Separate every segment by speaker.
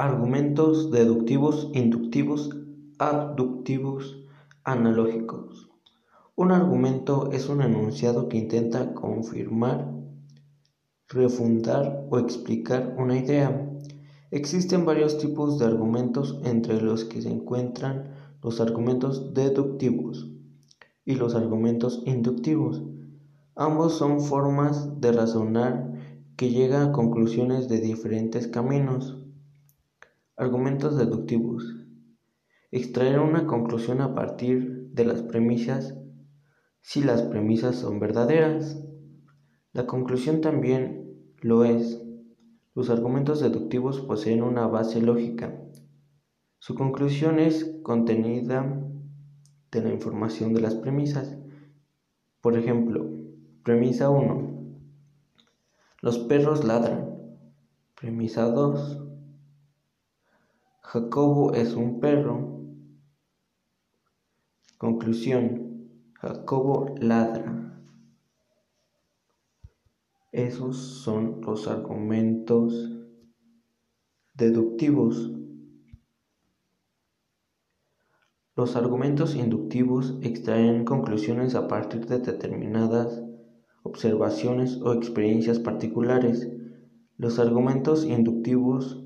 Speaker 1: Argumentos deductivos, inductivos, abductivos, analógicos. Un argumento es un enunciado que intenta confirmar, refundar o explicar una idea. Existen varios tipos de argumentos entre los que se encuentran los argumentos deductivos y los argumentos inductivos. Ambos son formas de razonar que llegan a conclusiones de diferentes caminos. Argumentos deductivos. Extraer una conclusión a partir de las premisas si las premisas son verdaderas. La conclusión también lo es. Los argumentos deductivos poseen una base lógica. Su conclusión es contenida de la información de las premisas. Por ejemplo, premisa 1. Los perros ladran. Premisa 2. Jacobo es un perro. Conclusión. Jacobo ladra. Esos son los argumentos deductivos. Los argumentos inductivos extraen conclusiones a partir de determinadas observaciones o experiencias particulares. Los argumentos inductivos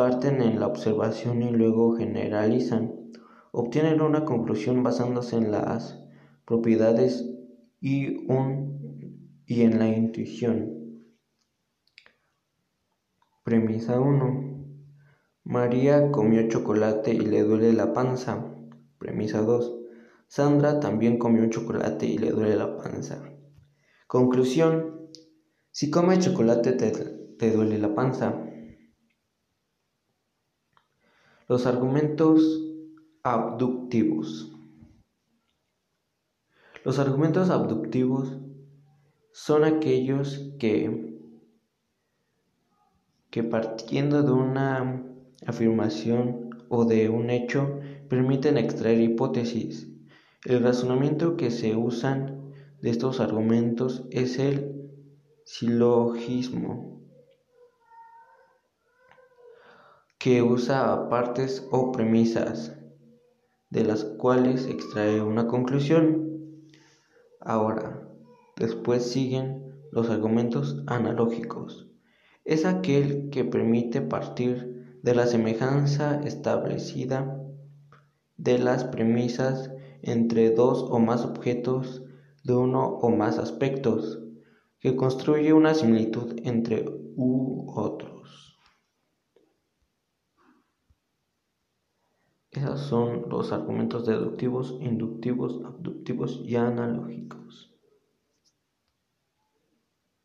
Speaker 1: parten en la observación y luego generalizan. Obtienen una conclusión basándose en las propiedades y, y en la intuición. Premisa 1. María comió chocolate y le duele la panza. Premisa 2. Sandra también comió chocolate y le duele la panza. Conclusión. Si comes chocolate te, te duele la panza. Los argumentos abductivos. Los argumentos abductivos son aquellos que, que partiendo de una afirmación o de un hecho permiten extraer hipótesis. El razonamiento que se usan de estos argumentos es el silogismo. Que usa partes o premisas de las cuales extrae una conclusión. Ahora, después siguen los argumentos analógicos. Es aquel que permite partir de la semejanza establecida de las premisas entre dos o más objetos de uno o más aspectos, que construye una similitud entre u otros. Esos son los argumentos deductivos, inductivos, abductivos y analógicos.